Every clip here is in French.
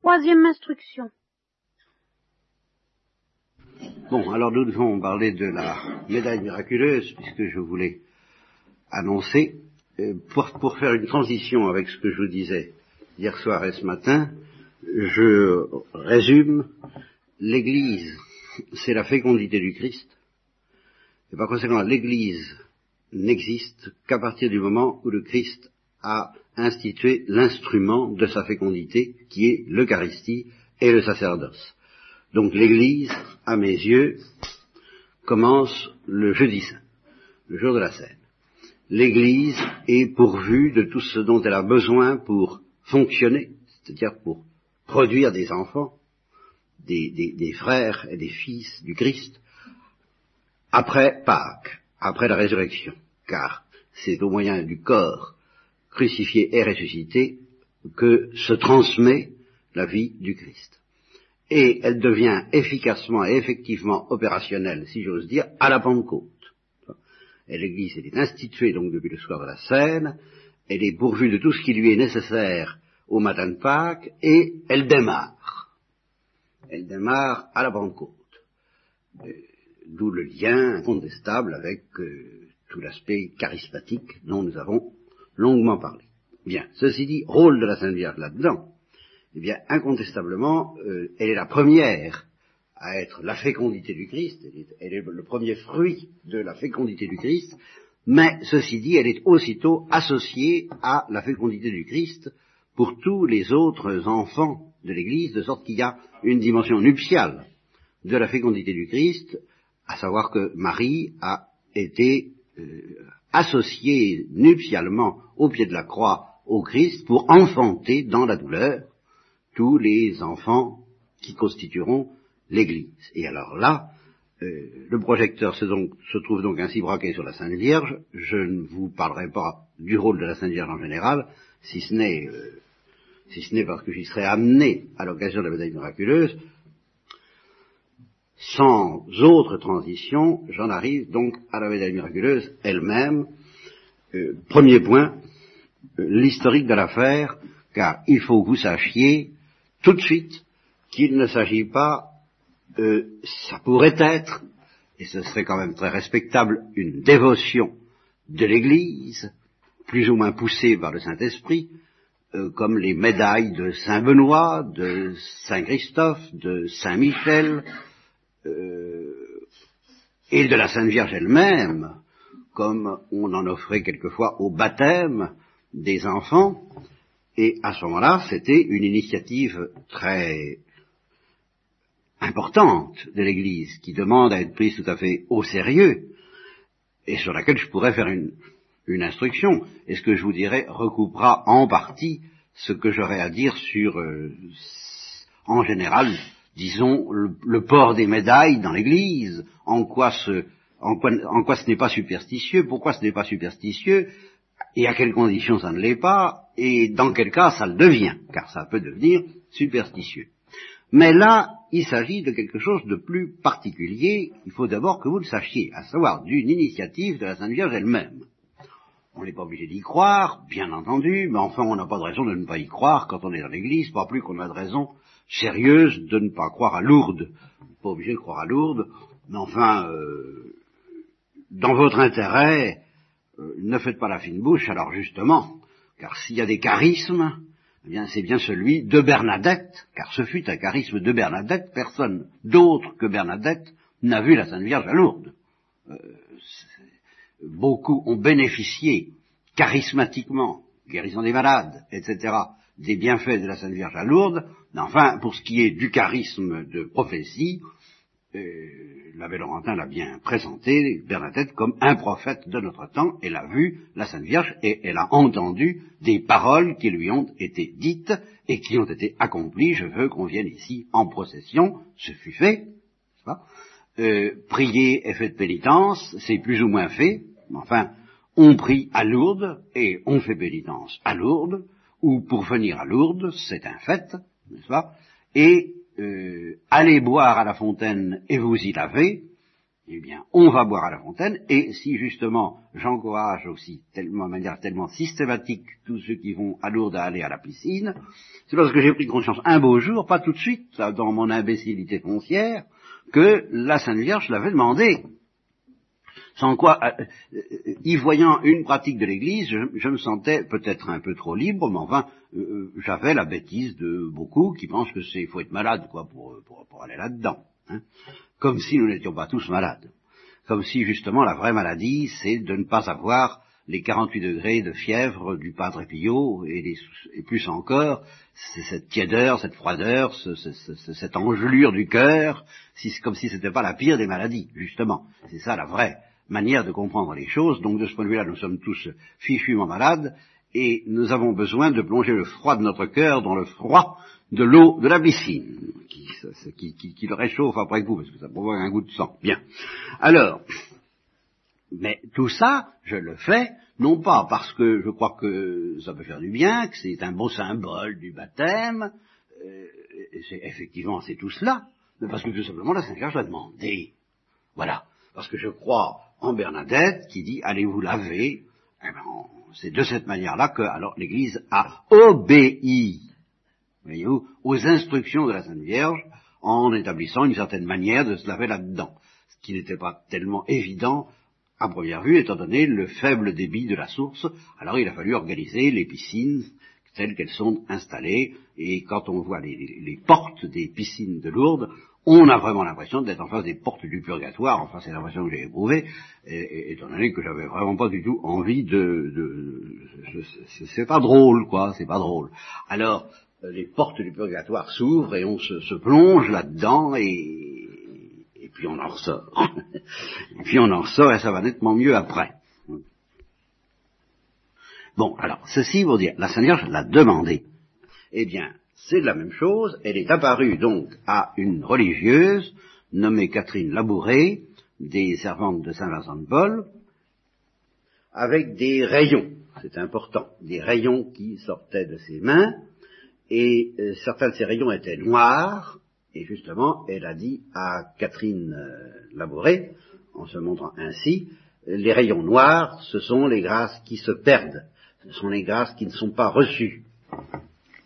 Troisième instruction. Bon, alors nous devons parler de la médaille miraculeuse, puisque je voulais annoncer, euh, pour, pour faire une transition avec ce que je vous disais hier soir et ce matin, je résume, l'Église, c'est la fécondité du Christ, et par conséquent, l'Église n'existe qu'à partir du moment où le Christ a institué l'instrument de sa fécondité, qui est l'Eucharistie et le sacerdoce. Donc l'Église, à mes yeux, commence le jeudi saint, le jour de la scène. L'Église est pourvue de tout ce dont elle a besoin pour fonctionner, c'est-à-dire pour produire des enfants, des, frères et des fils du Christ, après Pâques, après la résurrection, car c'est au moyen du corps crucifié et ressuscité que se transmet la vie du Christ. Et elle devient efficacement et effectivement opérationnelle, si j'ose dire, à la Pentecôte. L'Église, est instituée donc depuis le soir de la Seine, elle est pourvue de tout ce qui lui est nécessaire au matin de Pâques, et elle démarre. Elle démarre à la Pentecôte. D'où le lien incontestable avec euh, tout l'aspect charismatique dont nous avons longuement parlé. Bien, ceci dit, rôle de la Sainte Vierge là-dedans, eh bien, incontestablement, euh, elle est la première à être la fécondité du Christ, elle est, elle est, le premier fruit de la fécondité du Christ, mais ceci dit, elle est aussitôt associée à la fécondité du Christ pour tous les autres enfants de l'Église, de sorte qu'il y a une dimension nuptiale de la fécondité du Christ, à savoir que Marie a été euh, associée nuptialement au pied de la croix au Christ pour enfanter dans la douleur tous les enfants qui constitueront l'Église. Et alors là, euh, le projecteur se, trouve donc ainsi braqué sur la Sainte Vierge. Je ne vous parlerai pas du rôle de la Sainte Vierge en général, si ce n'est euh, si ce n'est parce que j'y serai amené à l'occasion de la médaille miraculeuse. Sans autre transition, j'en arrive donc à la médaille miraculeuse elle-même. Euh, premier point, euh, l'historique de l'affaire, car il faut que vous sachiez tout de suite qu'il ne s'agit pas, euh, ça pourrait être, et ce serait quand même très respectable, une dévotion de l'Église, plus ou moins poussée par le Saint-Esprit, euh, comme les médailles de Saint Benoît, de Saint Christophe, de Saint Michel, euh, et de la Sainte Vierge elle-même, comme on en offrait quelquefois au baptême des enfants, et à ce moment-là, c'était une initiative très importante de l'Église, qui demande à être prise tout à fait au sérieux, et sur laquelle je pourrais faire une, instruction, et ce que je vous dirai recoupera en partie ce que j'aurai à dire sur, euh, en général, disons, le, port des médailles dans l'Église, en quoi ce, en quoi ce n'est pas superstitieux, pourquoi ce n'est pas superstitieux, et à quelles conditions ça ne l'est pas, et dans quel cas ça le devient, car ça peut devenir superstitieux. Mais là, il s'agit de quelque chose de plus particulier, il faut d'abord que vous le sachiez, à savoir d'une initiative de la Sainte Vierge elle-même. On n'est pas obligé d'y croire, bien entendu, mais enfin on n'a pas de raison de ne pas y croire quand on est dans l'église, pas plus qu'on a de raison sérieuse de ne pas croire à Lourdes. Pas obligé de croire à Lourdes, mais enfin, euh, dans votre intérêt, euh, ne faites pas la fine bouche, alors justement, car s'il y a des charismes, eh bien c'est bien celui de Bernadette, car ce fut un charisme de Bernadette, personne d'autre que Bernadette n'a vu la Sainte Vierge à Lourdes. Euh, beaucoup ont bénéficié charismatiquement, guérison des malades, etc., des bienfaits de la Sainte Vierge à Lourdes, enfin, pour ce qui est du charisme de prophétie, euh, l'abbé Laurentin l'a bien présenté, Bernadette, comme un prophète de notre temps, elle a vu la Sainte Vierge et elle a entendu des paroles qui lui ont été dites et qui ont été accomplies. Je veux qu'on vienne ici en procession, ce fut fait. Euh, prier et fait de pénitence, c'est plus ou moins fait, enfin, on prie à Lourdes et on fait pénitence à Lourdes, ou pour venir à Lourdes, c'est un fait, n'est-ce pas? Et euh, allez boire à la fontaine et vous y lavez, eh bien, on va boire à la fontaine, et si justement j'encourage aussi tellement, de manière tellement systématique tous ceux qui vont à Lourdes à aller à la piscine, c'est parce que j'ai pris conscience un beau jour, pas tout de suite, dans mon imbécilité foncière, que la Sainte Vierge l'avait demandé. Sans quoi, euh, euh, y voyant une pratique de l'Église, je, me sentais peut-être un peu trop libre, mais enfin, euh, j'avais la bêtise de beaucoup qui pensent que c'est faut être malade quoi pour, pour, aller là-dedans. Hein comme si nous n'étions pas tous malades, comme si justement la vraie maladie, c'est de ne pas avoir les 48 degrés de fièvre du Padre Pio, et, plus encore, c'est cette tiédeur, cette froideur, cette engelure du cœur, comme si ce n'était pas la pire des maladies, justement. C'est ça la vraie manière de comprendre les choses. Donc de ce point de vue-là, nous sommes tous fichument malades, et nous avons besoin de plonger le froid de notre cœur dans le froid de l'eau de la piscine, qui, le réchauffe après coup, parce que ça provoque un goût de sang. Bien. Alors, mais tout ça, je le fais, non pas parce que je crois que ça peut faire du bien, que c'est un beau symbole du baptême, euh, effectivement c'est tout cela, mais parce que tout simplement la Sainte Vierge l'a demandé. Voilà. Parce que je crois en Bernadette qui dit allez vous laver? Eh ben, c'est de cette manière-là que alors l'Église a obéi voyez-vous, aux instructions de la Sainte Vierge en établissant une certaine manière de se laver là-dedans, ce qui n'était pas tellement évident à première vue, étant donné le faible débit de la source. Alors il a fallu organiser les piscines telles qu'elles sont installées, et quand on voit les, portes des piscines de Lourdes, on a vraiment l'impression d'être en face des portes du purgatoire, enfin c'est l'impression que j'ai éprouvée, étant donné que j'avais vraiment pas du tout envie de... c'est pas drôle, quoi, c'est pas drôle. Alors, euh, les portes du purgatoire s'ouvrent et on se, plonge là-dedans et, et, puis on en ressort. et puis on en ressort et ça va nettement mieux après. Bon, alors, ceci pour dire, la Seigneur l'a demandé. Eh bien, c'est la même chose, elle est apparue donc à une religieuse nommée Catherine Labouré, des servantes de Saint-Vincent de Paul, avec des rayons, c'est important, des rayons qui sortaient de ses mains, et euh, certains de ces rayons étaient noirs, et justement, elle a dit à Catherine euh, Labouré, en se montrant ainsi, les rayons noirs, ce sont les grâces qui se perdent, ce sont les grâces qui ne sont pas reçues.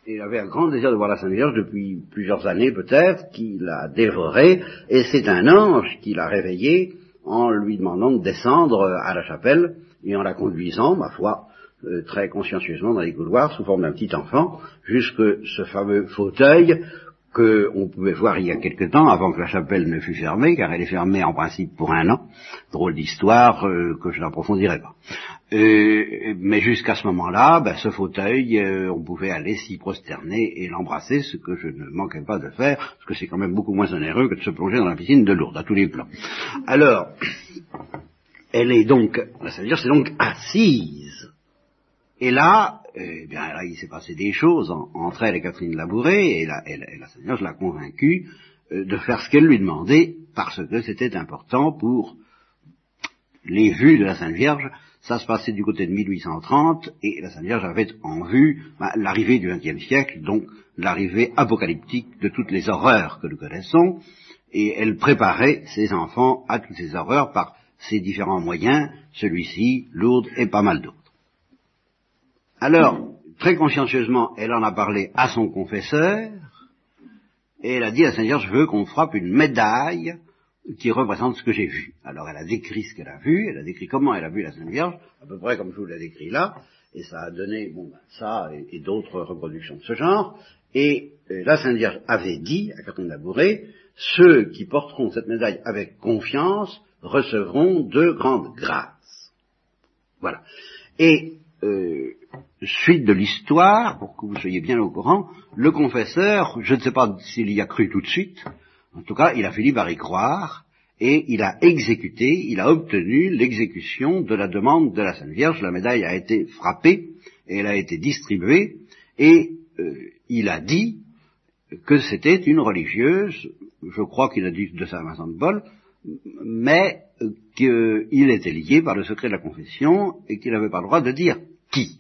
Il avait un grand désir de voir la Sainte Vierge depuis plusieurs années peut-être, qui l'a dévoré, et c'est un ange qui l'a réveillé en lui demandant de descendre à la chapelle et en la conduisant, ma foi, euh, très consciencieusement dans les couloirs sous forme d'un petit enfant, jusque ce fameux fauteuil qu'on pouvait voir il y a quelque temps, avant que la chapelle ne fût fermée, car elle est fermée en principe pour un an. Drôle d'histoire euh, que je n'approfondirai pas. Euh, mais jusqu'à ce moment-là, ben, ce fauteuil, on pouvait aller s'y prosterner et l'embrasser, ce que je ne manquais pas de faire, parce que c'est quand même beaucoup moins onéreux que de se plonger dans la piscine de Lourdes, à tous les plans. Alors, elle est donc, dire c'est donc assise et là, eh bien, là, il s'est passé des choses entre elle et Catherine Labouré, et la, et la, Seigneur l'a convaincue euh, de faire ce qu'elle lui demandait, parce que c'était important pour les vues de la Sainte Vierge. Ça se passait du côté de 1830, et la Sainte Vierge avait en vue bah, l'arrivée du XXe siècle, donc l'arrivée apocalyptique de toutes les horreurs que nous connaissons, et elle préparait ses enfants à toutes ces horreurs par ses différents moyens, celui-ci, Lourdes et pas mal d'autres. Alors, très consciencieusement, elle en a parlé à son confesseur, et elle a dit à Saint-Vierge, je veux qu'on frappe une médaille qui représente ce que j'ai vu. Alors elle a décrit ce qu'elle a vu, elle a décrit comment elle a vu la Sainte Vierge, à peu près comme je vous l'ai décrit là, et ça a donné ben, ça et, d'autres reproductions de ce genre. Et euh, la Sainte Vierge avait dit à Catherine Labouré, ceux qui porteront cette médaille avec confiance recevront de grandes grâces. Voilà. Et euh, suite de l'histoire, pour que vous soyez bien au courant, le confesseur, je ne sais pas s'il y a cru tout de suite, en tout cas, il a fini par y croire, et il a exécuté, il a obtenu l'exécution de la demande de la Sainte Vierge. La médaille a été frappée, et elle a été distribuée, et euh, il a dit que c'était une religieuse, je crois qu'il a dit de Saint Vincent de Paul, mais qu'il était lié par le secret de la confession et qu'il n'avait pas le droit de dire qui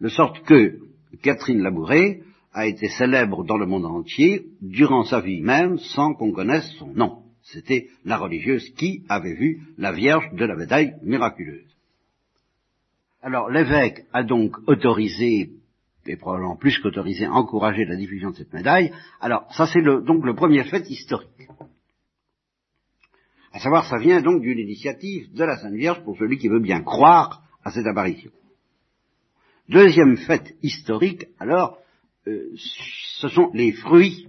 de sorte que Catherine Labouré a été célèbre dans le monde entier durant sa vie même sans qu'on connaisse son nom. C'était la religieuse qui avait vu la Vierge de la médaille miraculeuse. Alors l'évêque a donc autorisé, et probablement plus qu'autorisé, encouragé la diffusion de cette médaille. Alors ça c'est donc le premier fait historique. À savoir, ça vient donc d'une initiative de la Sainte Vierge pour celui qui veut bien croire à cette apparition. Deuxième fait historique, alors, euh, ce sont les fruits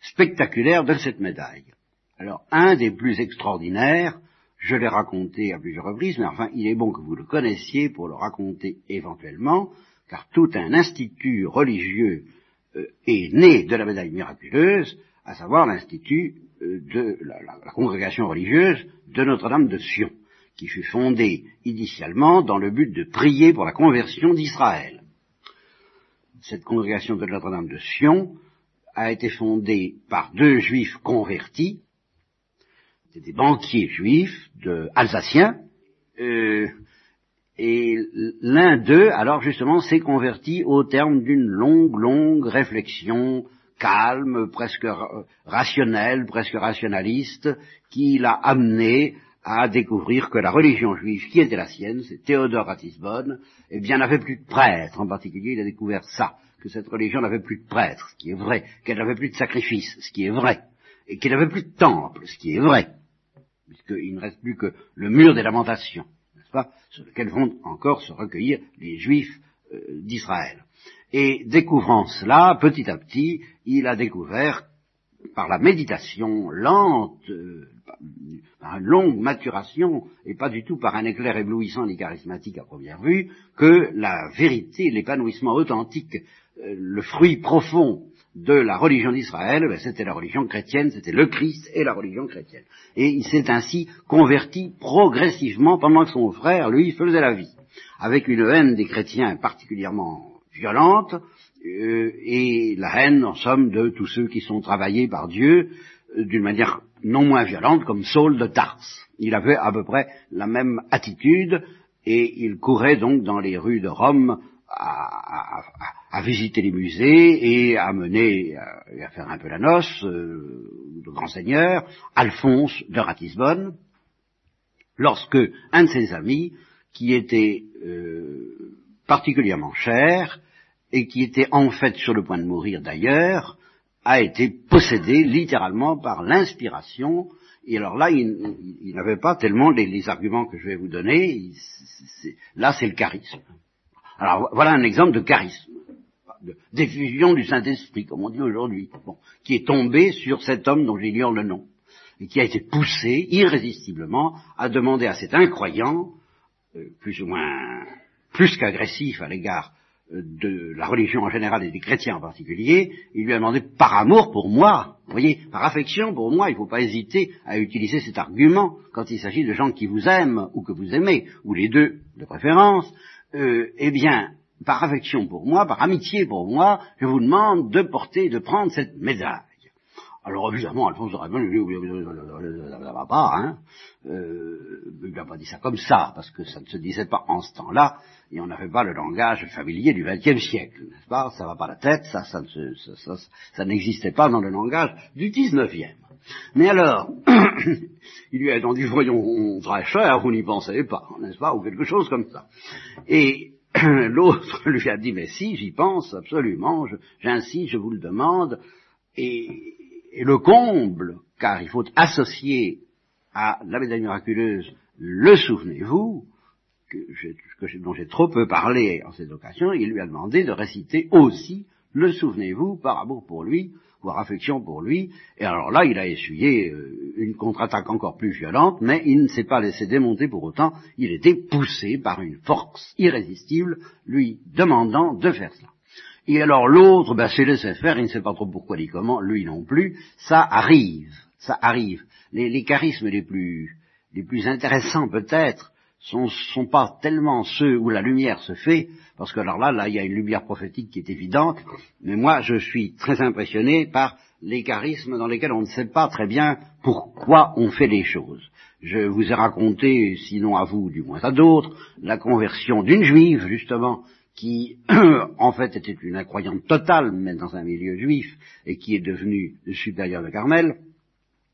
spectaculaires de cette médaille. Alors, un des plus extraordinaires, je l'ai raconté à plusieurs reprises, mais enfin, il est bon que vous le connaissiez pour le raconter éventuellement, car tout un institut religieux euh, est né de la médaille miraculeuse, à savoir l'institut euh, de la, congrégation religieuse de Notre-Dame de Sion, qui fut fondée initialement dans le but de prier pour la conversion d'Israël. Cette congrégation de Notre-Dame de Sion a été fondée par deux juifs convertis, des banquiers juifs de, alsaciens, euh, et l'un d'eux, alors justement, s'est converti au terme d'une longue, longue réflexion calme, presque rationnel, presque rationaliste, qui l'a amené à découvrir que la religion juive qui était la sienne, c'est Théodore Ratisbonne, eh bien n'avait plus de prêtres. En particulier, il a découvert ça, que cette religion n'avait plus de prêtres, ce qui est vrai, qu'elle n'avait plus de sacrifices, ce qui est vrai, et qu'il n'avait plus de temple, ce qui est vrai, puisqu'il ne reste plus que le mur des lamentations, n'est-ce pas, sur lequel vont encore se recueillir les juifs euh, d'Israël. Et découvrant cela, petit à petit, il a découvert, par la méditation lente, euh, par une longue maturation, et pas du tout par un éclair éblouissant ni charismatique à première vue, que la vérité, l'épanouissement authentique, euh, le fruit profond de la religion d'Israël, ben, c'était la religion chrétienne, c'était le Christ et la religion chrétienne. Et il s'est ainsi converti progressivement pendant que son frère, lui, faisait la vie, avec une haine des chrétiens particulièrement violente, et la haine, en somme, de tous ceux qui sont travaillés par Dieu euh, d'une manière non moins violente, comme Saul de Tars. Il avait à peu près la même attitude, et il courait donc dans les rues de Rome à, visiter les musées et à mener, à, faire un peu la noce, euh, de grand seigneur, Alphonse de Ratisbonne, lorsque un de ses amis, qui était particulièrement cher, et qui était en fait sur le point de mourir d'ailleurs, a été possédé littéralement par l'inspiration. Et alors là, il, n'avait pas tellement les, arguments que je vais vous donner. là, c'est le charisme. Alors voilà un exemple de charisme, de diffusion du Saint-Esprit, comme on dit aujourd'hui, qui est tombé sur cet homme dont j'ignore le nom, et qui a été poussé irrésistiblement à demander à cet incroyant, euh, plus ou moins, plus qu'agressif à l'égard de la religion en général et des chrétiens en particulier, il lui a demandé par amour pour moi, vous voyez, par affection pour moi, il ne faut pas hésiter à utiliser cet argument quand il s'agit de gens qui vous aiment ou que vous aimez, ou les deux de préférence, euh, eh bien, par affection pour moi, par amitié pour moi, je vous demande de porter, de prendre cette médaille. Alors évidemment, Alphonse de Raymond, ça va pas, hein. Euh, il n'a pas dit ça comme ça, parce que ça ne se disait pas en ce temps-là, et on n'avait pas le langage familier du XXe siècle, n'est-ce pas? Ça va pas la tête, ça, ça, ça, ça n'existait pas dans le langage du XIXe. Mais alors, il lui a dit, voyons, très cher, vous n'y pensez pas, n'est-ce pas, ou quelque chose comme ça. Et l'autre lui a dit, mais si, j'y pense absolument, j'insiste, je vous le demande, et et le comble, car il faut associer à la médaille miraculeuse le souvenez-vous, dont j'ai trop peu parlé en cette occasion, il lui a demandé de réciter aussi le souvenez-vous par amour pour lui, voire affection pour lui, et alors là il a essuyé euh, une contre-attaque encore plus violente, mais il ne s'est pas laissé démonter pour autant, il était poussé par une force irrésistible, lui demandant de faire cela. Et alors l'autre, ben, c'est laissé faire, il ne sait pas trop pourquoi ni comment, lui non plus, ça arrive, ça arrive. Les, charismes les plus, les plus intéressants peut-être sont, sont pas tellement ceux où la lumière se fait, parce que alors là, là, il y a une lumière prophétique qui est évidente, mais moi, je suis très impressionné par les charismes dans lesquels on ne sait pas très bien pourquoi on fait les choses. Je vous ai raconté, sinon à vous, du moins à d'autres, la conversion d'une juive, justement, qui en fait était une incroyante totale, mais dans un milieu juif, et qui est devenue le supérieur de Carmel,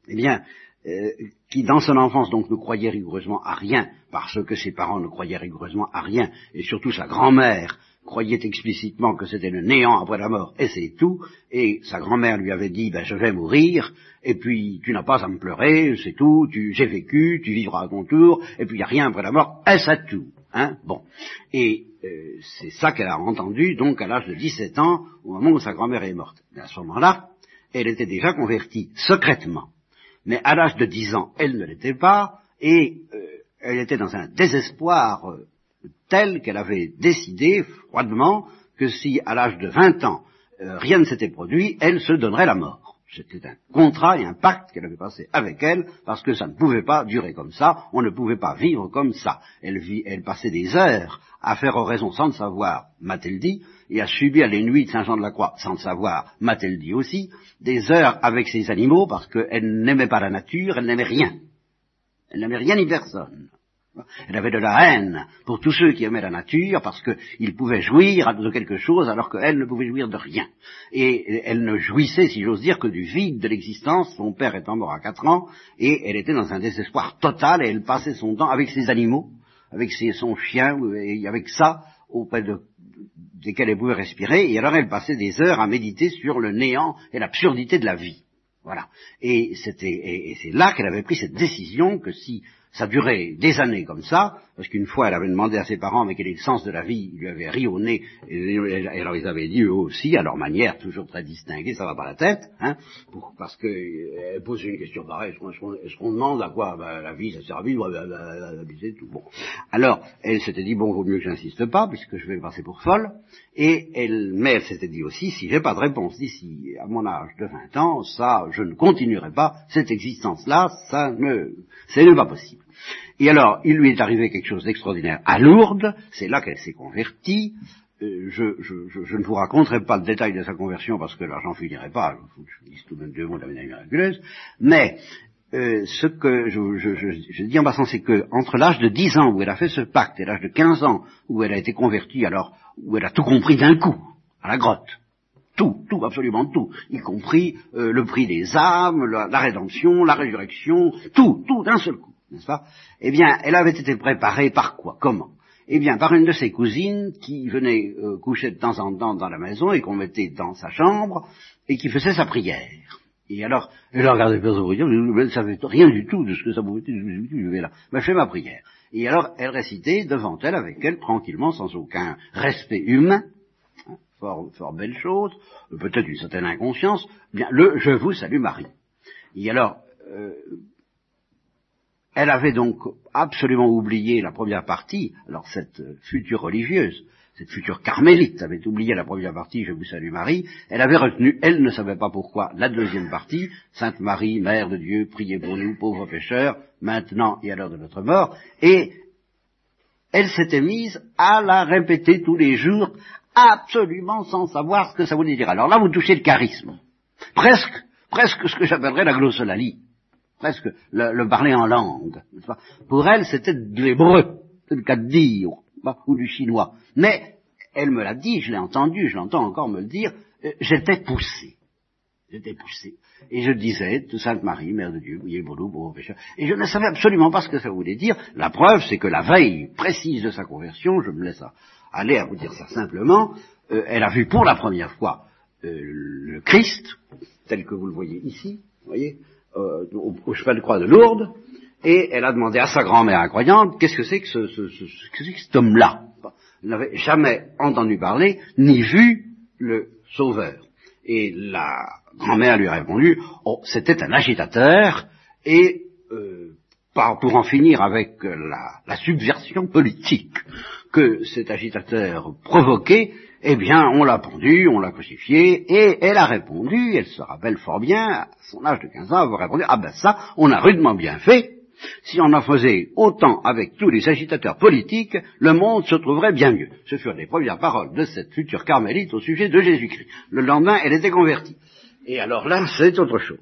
eh bien, euh, qui dans son enfance donc ne croyait rigoureusement à rien, parce que ses parents ne croyaient rigoureusement à rien, et surtout sa grand-mère croyait explicitement que c'était le néant après la mort, et c'est tout, et sa grand-mère lui avait dit, ben je vais mourir, et puis tu n'as pas à me pleurer, c'est tout, tu, j'ai vécu, tu vivras à ton tour, et puis il n'y a rien après la mort, et c'est tout. Hein bon. Et euh, c'est ça qu'elle a entendu, donc à l'âge de 17 ans, au moment où sa grand-mère est morte. À ce moment-là, elle était déjà convertie, secrètement. Mais à l'âge de 10 ans, elle ne l'était pas, et euh, elle était dans un désespoir euh, tel qu'elle avait décidé froidement que si à l'âge de 20 ans rien ne s'était produit, elle se donnerait la mort. C'était un contrat et un pacte qu'elle avait passé avec elle, parce que ça ne pouvait pas durer comme ça, on ne pouvait pas vivre comme ça. Elle, vit, elle passait des heures à faire oraison sans le savoir, m'a-t-elle dit, et à subir les nuits de Saint-Jean-de-la-Croix sans le savoir, m'a-t-elle dit aussi, des heures avec ses animaux, parce qu'elle n'aimait pas la nature, elle n'aimait rien. Elle n'aimait rien ni personne. Elle avait de la haine pour tous ceux qui aimaient la nature parce qu'ils pouvaient jouir de quelque chose alors qu'elle ne pouvait jouir de rien. Et elle ne jouissait, si j'ose dire, que du vide de l'existence, son père étant mort à quatre ans, et elle était dans un désespoir total et elle passait son temps avec ses animaux, avec son chien, et avec ça, auprès de desquels elle pouvait respirer, et alors elle passait des heures à méditer sur le néant et l'absurdité de la vie. Voilà. Et c'était, et c'est là qu'elle avait pris cette décision que si ça durait des années comme ça, parce qu'une fois elle avait demandé à ses parents mais quel est le sens de la vie, ils lui avaient ri au nez, et, alors ils avaient dit eux aussi, à leur manière toujours très distinguée, ça va pas la tête, hein, parce que euh, elle pose une question pareille, est-ce qu'on demande à quoi ben, La vie, ça sert à vivre, ben, ben, c'est tout. Bon. Alors, elle s'était dit, bon, vaut mieux que j'insiste pas, puisque je vais passer pour folle, et elle, mais elle s'était dit aussi, si j'ai pas de réponse d'ici à mon âge de 20 ans, ça, je ne continuerai pas cette existence-là, ça ne, c'est pas possible. Et alors, il lui est arrivé quelque chose d'extraordinaire à Lourdes, c'est là qu'elle s'est convertie. Euh, je, ne vous raconterai pas le détail de sa conversion parce que là j'en finirai pas, je dise tout de même deux mots de la médaille miraculeuse, mais euh, ce que je, dis en passant, c'est que entre l'âge de 10 ans où elle a fait ce pacte et l'âge de 15 ans où elle a été convertie, alors où elle a tout compris d'un coup, à la grotte, tout, tout, absolument tout, y compris euh, le prix des âmes, la rédemption, la résurrection, tout, tout d'un seul coup n'est-ce pas? Eh bien, elle avait été préparée par quoi? Comment? Eh bien, par une de ses cousines qui venait euh, coucher de temps en temps dans la maison et qu'on mettait dans sa chambre et qui faisait sa prière. Et alors, elle a regardé Père dire, elle ne savait rien du tout de ce que ça pouvait être, je vais là, mais je fais ma prière. Et alors, elle récitait devant elle, avec elle, tranquillement, sans aucun respect humain, hein, fort, fort belle chose, peut-être une certaine inconscience, bien, le « Je vous salue Marie ». Et alors, euh, elle avait donc absolument oublié la première partie, alors cette future religieuse, cette future carmélite avait oublié la première partie, je vous salue Marie, elle avait retenu, elle ne savait pas pourquoi, la deuxième partie, Sainte Marie, Mère de Dieu, priez pour nous, pauvres pécheurs, maintenant et à l'heure de notre mort, et elle s'était mise à la répéter tous les jours, absolument sans savoir ce que ça voulait dire. Alors là, vous touchez le charisme. Presque, presque ce que j'appellerais la glossolalie presque le, parler en langue. Pour elle, c'était de l'hébreu, c'est le cas de dire, ou du chinois. Mais elle me l'a dit, je l'ai entendu, je l'entends encore me le dire, euh, j'étais poussé. J'étais poussé. Et je disais, Sainte Marie, Mère de Dieu, nous, pauvres pécheurs. Et je ne savais absolument pas ce que ça voulait dire. La preuve, c'est que la veille précise de sa conversion, je me laisse aller à vous dire ça simplement, euh, elle a vu pour la première fois euh, le Christ, tel que vous le voyez ici, voyez, euh, au, cheval de croix de Lourdes, et elle a demandé à sa grand-mère incroyante qu'est-ce que c'est que, ce, ce, ce, que, cet homme-là? Elle n'avait jamais entendu parler, ni vu le Sauveur. Et la grand-mère lui a répondu, oh, c'était un agitateur, et euh, pour en finir avec la, la subversion politique que cet agitateur provoquait, eh bien, on l'a pendu, on l'a crucifié, et elle a répondu, elle se rappelle fort bien, à son âge de 15 ans, elle a répondu, ah ben ça, on a rudement bien fait, si on en faisait autant avec tous les agitateurs politiques, le monde se trouverait bien mieux. Ce furent les premières paroles de cette future carmélite au sujet de Jésus-Christ. Le lendemain, elle était convertie. Et alors là, c'est autre chose.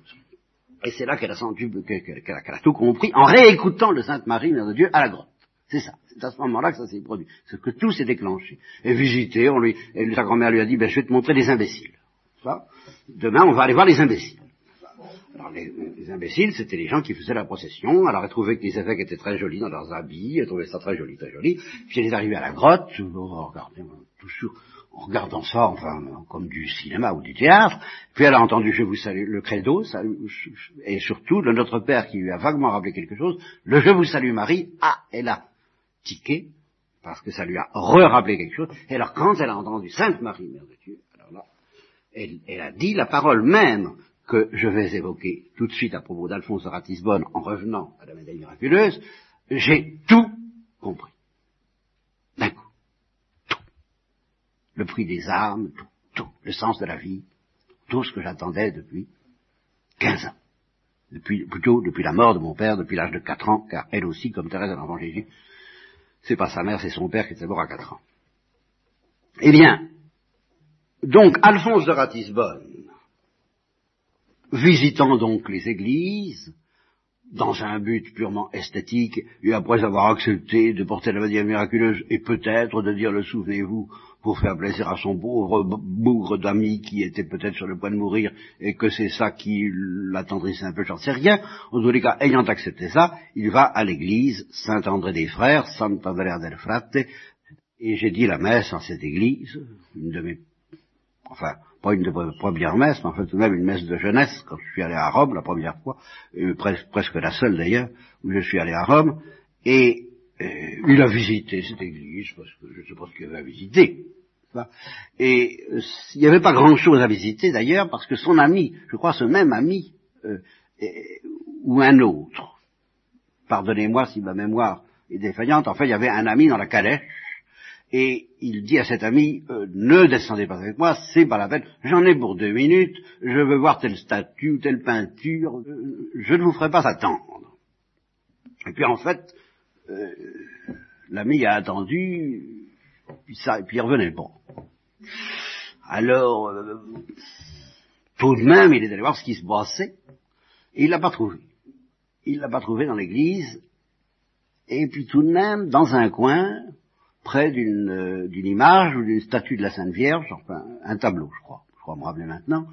Et c'est là qu'elle a, tout compris en réécoutant le Sainte Marie, Mère de Dieu, à la grotte. C'est ça. C'est à ce moment-là que ça s'est produit. C'est que tout s'est déclenché. Et visité, on lui, et sa grand-mère lui a dit, ben, je vais te montrer les imbéciles. Ça. Demain, on va aller voir les imbéciles. Alors les, imbéciles, c'était les gens qui faisaient la procession, alors ils trouvaient que les évêques étaient très jolis dans leurs habits, ils trouvaient ça très joli, très joli, puis ils arrivaient à la grotte, regardez, toujours en regardant ça, enfin, comme du cinéma ou du théâtre, puis elle a entendu Je vous salue, le credo, et surtout le Notre Père qui lui a vaguement rappelé quelque chose, le Je vous salue Marie, ah, elle a tiqué, parce que ça lui a re-rappelé quelque chose, et alors quand elle a entendu Sainte Marie, Mère de Dieu, alors là, elle, a dit la parole même que je vais évoquer tout de suite à propos d'Alphonse Ratisbonne en revenant à la médaille miraculeuse, j'ai tout compris. D'un coup. Tout. Le prix des armes, tout, tout. Le sens de la vie, tout ce que j'attendais depuis 15 ans. Depuis, plutôt depuis la mort de mon père, depuis l'âge de 4 ans, car elle aussi, comme Thérèse de l'Enfant Jésus, c'est pas sa mère, c'est son père qui était mort à 4 ans. Eh bien, donc Alphonse de Ratisbonne, visitant donc les églises, dans un but purement esthétique, et après avoir accepté de porter la maladie miraculeuse, et peut-être de dire le souvenez-vous, pour faire plaisir à son pauvre bougre d'ami qui était peut-être sur le point de mourir, et que c'est ça qui l'attendrissait un peu, j'en sais rien. En tous les cas, ayant accepté ça, il va à l'église Saint-André des Frères, Sant'Andrea del Frate, et j'ai dit la messe en cette église, une de mes, enfin, pas une de premières messes, mais en tout de même une messe de jeunesse, quand je suis allé à Rome la première fois, et presque, la seule d'ailleurs, où je suis allé à Rome, et il a visité cette église, parce que je sais pas ce qu'il avait à visiter. Et euh, il n'y avait pas grand-chose à visiter d'ailleurs, parce que son ami, je crois ce même ami, euh, ou un autre, pardonnez-moi si ma mémoire est défaillante, enfin il y avait un ami dans la calèche, et il dit à cet ami, euh, ne descendez pas avec moi, c'est pas la peine, j'en ai pour deux minutes, je veux voir telle statue telle peinture, je ne vous ferai pas attendre. Et puis en fait, euh, l'ami a attendu, puis, ça, et puis il revenait pas. Alors, tout de même, il est allé voir ce qui se passait, et il l'a pas trouvé. Il l'a pas trouvé dans l'église, et puis tout de même, dans un coin, près euh, d'une image ou d'une statue de la Sainte Vierge, enfin un tableau, je crois, je crois me rappeler maintenant,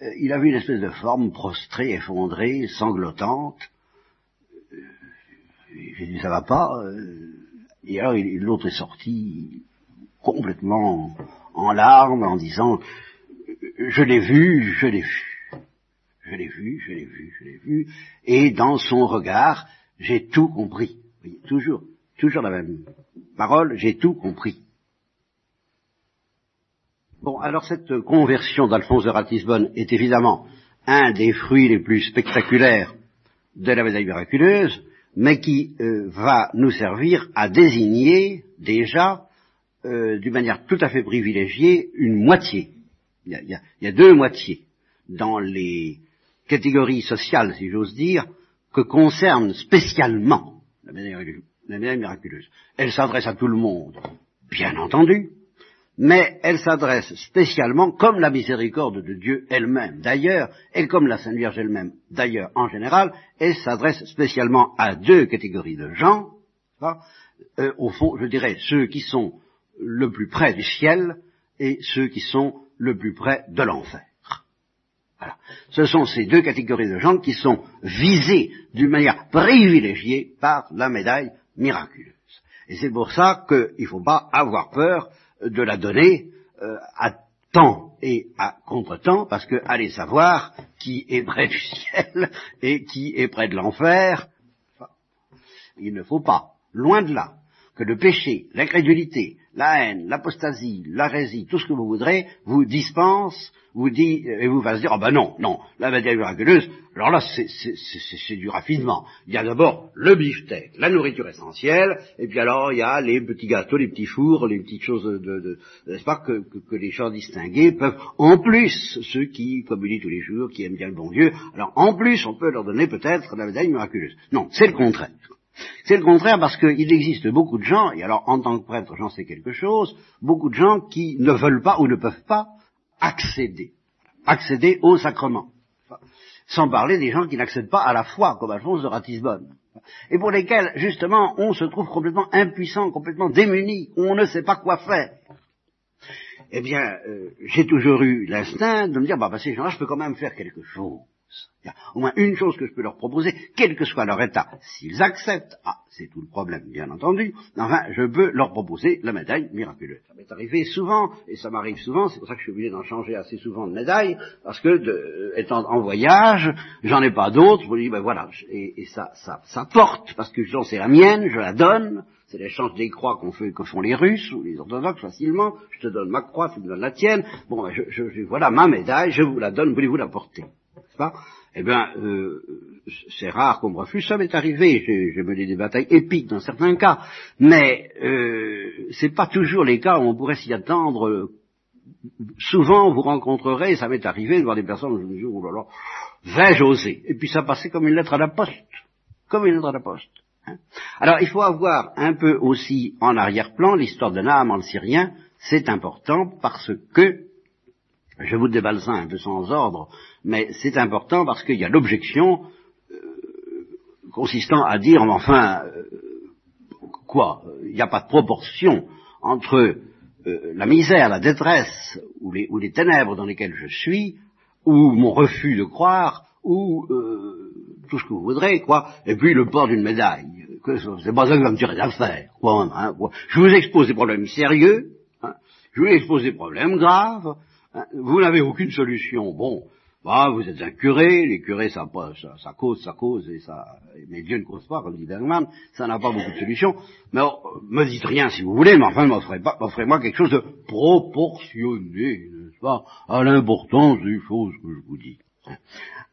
euh, il a vu une espèce de forme prostrée, effondrée, sanglotante. Euh, j'ai dit ça va pas. et alors l'autre est sorti complètement en larmes en disant je l'ai vu, je l'ai vu. Je l'ai vu, je l'ai vu, je l'ai vu. Et dans son regard, j'ai tout compris. toujours, toujours la même parole, j'ai tout compris. Bon, alors cette conversion d'Alphonse de Ratisbonne est évidemment un des fruits les plus spectaculaires de la médaille miraculeuse, mais qui euh, va nous servir à désigner déjà, euh, d'une manière tout à fait privilégiée, une moitié. Il y, a, deux moitiés dans les catégories sociales, si j'ose dire, que concerne spécialement la médaille la miraculeuse. Elle s'adresse à tout le monde, bien entendu, mais elle s'adresse spécialement, comme la miséricorde de Dieu elle-même d'ailleurs, et comme la Sainte Vierge elle-même d'ailleurs en général, elle s'adresse spécialement à deux catégories de gens, euh, au fond, je dirais, ceux qui sont le plus près du ciel et ceux qui sont le plus près de l'enfer. Voilà. Ce sont ces deux catégories de gens qui sont visés d'une manière privilégiée par la médaille miraculeuse. Et c'est pour ça qu'il ne faut pas avoir peur de la donner euh, à temps et à contre-temps, parce que allez savoir qui est près du ciel et qui est près de l'enfer. il ne faut pas, loin de là, que le péché, l'incrédulité, la haine, l'apostasie, l'hérésie, tout ce que vous voudrez, vous dispense, vous dit, et vous va se dire, ah ben non, non, la médaille miraculeuse, alors là, c'est du raffinement. Il y a d'abord le beefsteak, la nourriture essentielle, et puis alors il y a les petits gâteaux, les petits fours, les petites choses de, n'est-ce pas, que, que, les gens distingués peuvent, en plus, ceux qui communient tous les jours, qui aiment bien le bon Dieu, alors en plus, on peut leur donner peut-être la médaille miraculeuse. Non, c'est le contraire. C'est le contraire parce qu'il existe beaucoup de gens, et alors en tant que prêtre j'en sais quelque chose, beaucoup de gens qui ne veulent pas ou ne peuvent pas accéder, accéder au sacrement. Sans parler des gens qui n'accèdent pas à la foi, comme Alphonse de Ratisbonne. Et pour lesquels, justement, on se trouve complètement impuissant, complètement démuni, on ne sait pas quoi faire. Eh bien, euh, j'ai toujours eu l'instinct de me dire, bah, bah ces gens-là, je peux quand même faire quelque chose. Il y a au moins une chose que je peux leur proposer, quel que soit leur état. S'ils acceptent, ah, c'est tout le problème, bien entendu, enfin, je peux leur proposer la médaille miraculeuse. Ça m'est arrivé souvent, et ça m'arrive souvent, c'est pour ça que je suis obligé d'en changer assez souvent de médaille, parce que, étant en voyage, j'en ai pas d'autres, je me dis, ben voilà, et, ça, ça, porte, parce que j'en sais la mienne, je la donne, c'est l'échange des croix qu'on fait, que font les Russes ou les orthodoxes facilement. Je te donne ma croix, tu me donnes la tienne. Bon, ben, je, je, voilà ma médaille, je vous la donne, voulez-vous la porter? Eh bien, euh, c'est rare qu'on me refuse. Ça m'est arrivé. J'ai mené des batailles épiques dans certains cas, mais euh, c'est pas toujours les cas où on pourrait s'y attendre. Souvent, vous rencontrerez, ça m'est arrivé de voir des personnes, je me dis, oh là là, vais-je oser? Et puis ça passait comme une lettre à la poste, comme une lettre à la poste. Hein. Alors il faut avoir un peu aussi en arrière-plan l'histoire de Naaman le Syrien, c'est important parce que, je vous déballe ça un peu sans ordre, mais c'est important parce qu'il y a l'objection euh, consistant à dire, enfin, euh, quoi, il n'y a pas de proportion entre euh, la misère, la détresse ou les, ténèbres dans lesquelles je suis, ou mon refus de croire, ou tout ce que vous voudrez, quoi, et puis le port d'une médaille. C'est pas ça qui va me tirer d'affaire, quoi, hein, quoi. Je vous expose des problèmes sérieux, hein, je vous expose des problèmes graves, hein, vous n'avez aucune solution. Bon, bah, vous êtes un curé, les curés ça, ça cause, ça cause, et ça, mais Dieu ne cause pas, comme dit Bergman, ça n'a pas beaucoup de solutions. Mais oh, me dites rien si vous voulez, mais enfin, offrez-moi quelque chose de proportionné, n'est-ce pas, à l'importance des choses que je vous dis.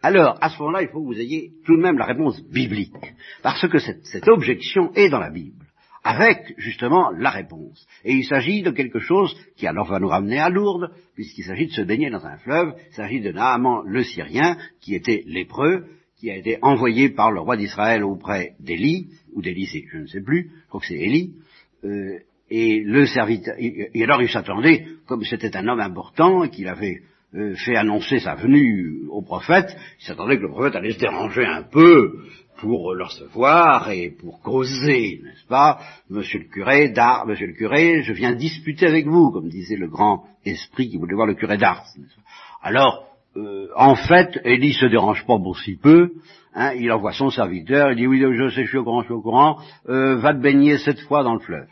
Alors, à ce moment-là, il faut que vous ayez tout de même la réponse biblique, parce que cette, objection est dans la Bible, avec justement la réponse. Et il s'agit de quelque chose qui alors va nous ramener à Lourdes, puisqu'il s'agit de se baigner dans un fleuve, il s'agit de Naaman le Syrien, qui était lépreux, qui a été envoyé par le roi d'Israël auprès d'Élie, ou d'Élisée, je ne sais plus, je crois que c'est Élie, euh, et le serviteur, et alors il s'attendait, comme c'était un homme important, et qu'il avait euh, fait annoncer sa venue au prophète, il s'attendait que le prophète allait se déranger un peu pour le recevoir et pour causer, n'est-ce pas Monsieur le curé d'Ars, monsieur le curé, je viens disputer avec vous, comme disait le grand esprit qui voulait voir le curé d'Ars. Alors, euh, en fait, Élie se dérange pas pour si peu, hein, il envoie son serviteur, il dit oui, je sais, je suis au courant, je suis au courant, euh, va te baigner sept fois dans le fleuve.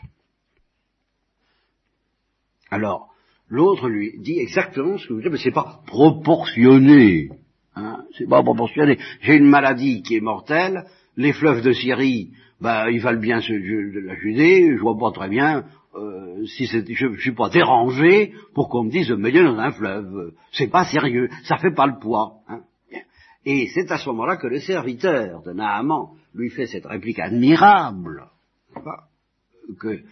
Alors, L'autre lui dit exactement ce que vous dites, mais c'est pas proportionné. C'est pas proportionné. J'ai une maladie qui est mortelle, les fleuves de Syrie, ben, ils valent bien ceux de la Judée, je vois pas très bien euh, si je ne suis pas dérangé pour qu'on me dise de me dans un fleuve. C'est pas sérieux, ça fait pas le poids. Hein. Et c'est à ce moment-là que le serviteur de Naaman lui fait cette réplique admirable, que euh,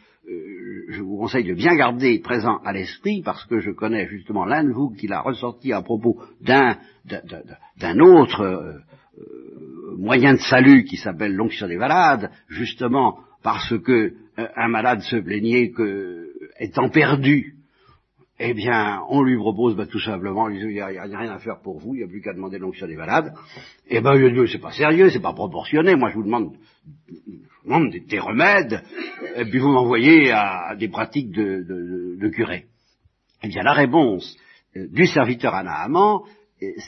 je vous conseille de bien garder présent à l'esprit, parce que je connais justement l'un de vous qui l'a ressorti à propos d'un d'un autre euh, euh, moyen de salut qui s'appelle l'onction des malades, justement parce que un malade se plaignait que, étant perdu, eh bien, on lui propose bah, tout simplement, il n'y a, rien à faire pour vous, il n'y a plus qu'à demander l'onction des malades. Eh ben, c'est pas sérieux, c'est pas proportionné. Moi, je vous demande des, remèdes, et puis vous m'envoyez à, des pratiques de, de, curé. Eh bien, la réponse euh, du serviteur à Naaman,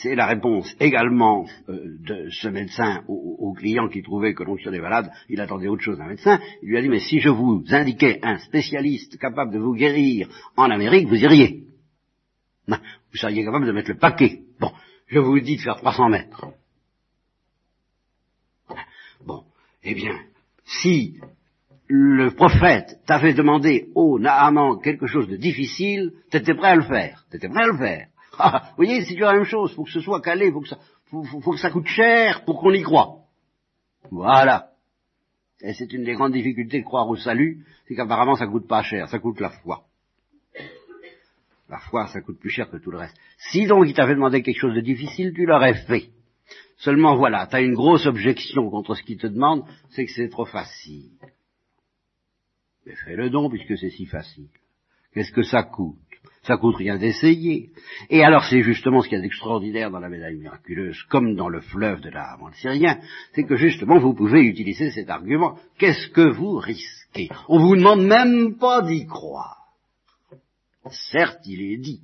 c'est la réponse également euh, de ce médecin au, client qui trouvait que l'onction des malades, il attendait autre chose d'un médecin. Il lui a dit, mais si je vous indiquais un spécialiste capable de vous guérir en Amérique, vous iriez. vous seriez capable de mettre le paquet. Bon, je vous dis de faire 300 mètres. Bon, eh bien, si le prophète t'avait demandé, oh Naaman, quelque chose de difficile, t'étais prêt à le faire. T'étais prêt à le faire. Ah, vous voyez, c'est toujours la même chose. Faut que ce soit calé, faut que ça, faut, que ça coûte cher pour qu'on y croit. Voilà. Et c'est une des grandes difficultés de croire au salut, c'est qu'apparemment ça coûte pas cher, ça coûte la foi. La foi, ça coûte plus cher que tout le reste. Si donc il t'avait demandé quelque chose de difficile, tu l'aurais fait. Seulement voilà, tu as une grosse objection contre ce qu'il te demande, c'est que c'est trop facile. Mais fais-le donc puisque c'est si facile. Qu'est-ce que ça coûte? Ça coûte rien d'essayer. Et alors c'est justement ce qu'il y a d'extraordinaire dans la médaille miraculeuse, comme dans le fleuve de la syrien, c'est que justement vous pouvez utiliser cet argument. Qu'est-ce que vous risquez? On vous demande même pas d'y croire. Certes, il est dit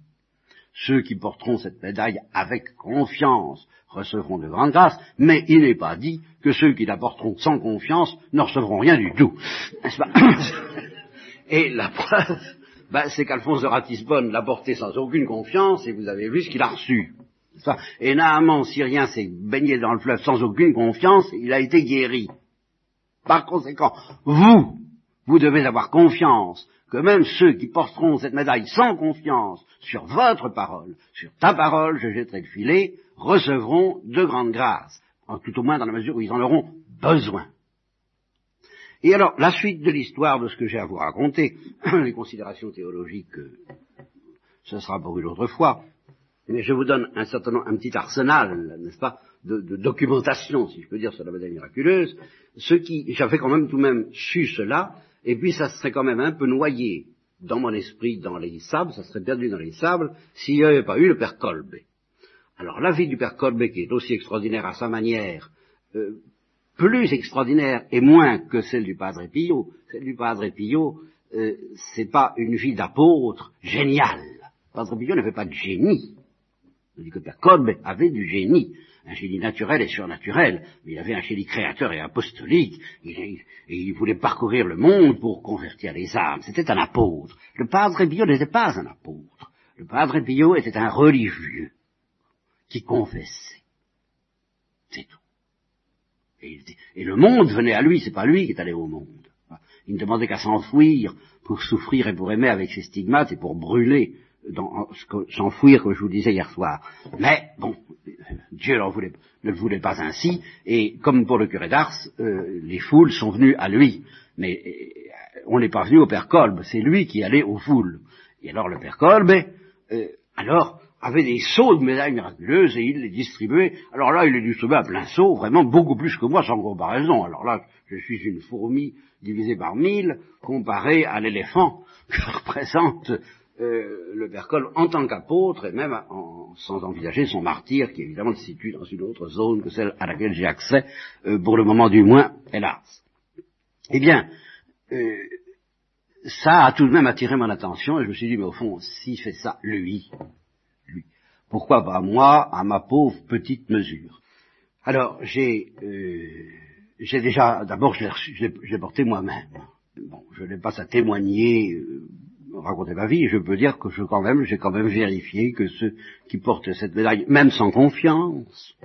ceux qui porteront cette médaille avec confiance recevront de grandes grâces, mais il n'est pas dit que ceux qui la porteront sans confiance ne recevront rien du tout. Et la preuve, ben, c'est qu'Alphonse de Ratisbonne l'a porté sans aucune confiance, et vous avez vu ce qu'il a reçu. Et Naaman, Syrien, s'est baigné dans le fleuve sans aucune confiance, il a été guéri. Par conséquent, vous, vous devez avoir confiance que même ceux qui porteront cette médaille sans confiance sur votre parole, sur ta parole, je jetterai le filet, recevront de grandes grâces, tout au moins dans la mesure où ils en auront besoin. Et alors, la suite de l'histoire de ce que j'ai à vous raconter, les considérations théologiques, euh, ce sera pour une autre fois, mais je vous donne un certain un petit arsenal, n'est-ce pas, de, documentation, si je peux dire, sur la médaille miraculeuse, ce qui, j'avais quand même tout de même su cela, et puis ça serait quand même un peu noyé dans mon esprit, dans les sables, ça serait perdu dans les sables, s'il n'y avait pas eu le père Kolbe. Alors la vie du père Kolbe, qui est aussi extraordinaire à sa manière, euh, plus extraordinaire et moins que celle du Padre Pio, celle du Padre Pio, euh, c'est pas une vie d'apôtre géniale. Padre Pio n'avait pas de génie. On dit que Père Kolbe avait du génie un génie naturel et surnaturel, mais il avait un génie créateur et apostolique, il voulait parcourir le monde pour convertir les âmes. C'était un apôtre. Le Padre Pio n'était pas un apôtre. Le Padre Pio était un religieux qui confessait. C'est tout. Et, le monde venait à lui, c'est pas lui qui est allé au monde. Il ne demandait qu'à s'enfuir pour souffrir et pour aimer avec ses stigmates et pour brûler s'enfouir, comme je vous disais hier soir. Mais, bon, Dieu ne le voulait pas ainsi, et comme pour le curé d'Ars, euh, les foules sont venues à lui. Mais euh, on n'est pas venu au Père Kolb, c'est lui qui allait aux foules. Et alors le Père Kolb, euh, alors, avait des seaux de médailles miraculeuses et il les distribuait. Alors là, il les distribuait à plein seau, vraiment beaucoup plus que moi, sans comparaison. Alors là, je suis une fourmi divisée par mille, comparée à l'éléphant que représente euh, le Père Col en tant qu'apôtre, et même sans envisager son martyr, qui évidemment se situe dans une autre zone que celle à laquelle j'ai accès, euh, pour le moment du moins, hélas. Eh bien, euh, ça a tout de même attiré mon attention, et je me suis dit, mais au fond, s'il fait ça, lui, pourquoi pas moi, à ma pauvre petite mesure? Alors, j'ai, j'ai déjà, d'abord, je l'ai porté moi-même. Bon, je n'ai pas à témoigner raconter ma vie, je peux dire que je, quand même, j'ai quand même vérifié que ceux qui portent cette médaille, même sans confiance,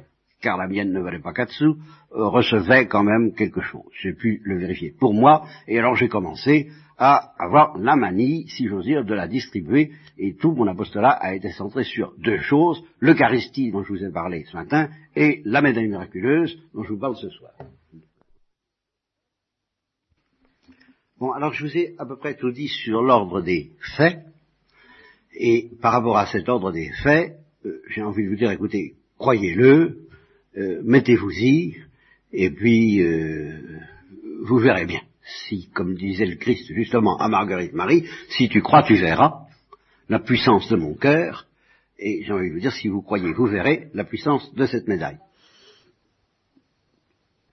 car la mienne ne valait pas quatre sous, euh, recevaient quand même quelque chose. J'ai pu le vérifier pour moi, et alors j'ai commencé à avoir la manie, si j'ose dire, de la distribuer, et tout mon apostolat a été centré sur deux choses, l'Eucharistie dont je vous ai parlé ce matin, et la médaille miraculeuse dont je vous parle ce soir. Bon, alors je vous ai à peu près tout dit sur l'ordre des faits, et par rapport à cet ordre des faits, euh, j'ai envie de vous dire, écoutez, croyez-le, euh, mettez-vous-y, et puis euh, vous verrez bien. Si, comme disait le Christ justement à Marguerite Marie, si tu crois, tu verras la puissance de mon cœur, et j'ai envie de vous dire, si vous croyez, vous verrez la puissance de cette médaille.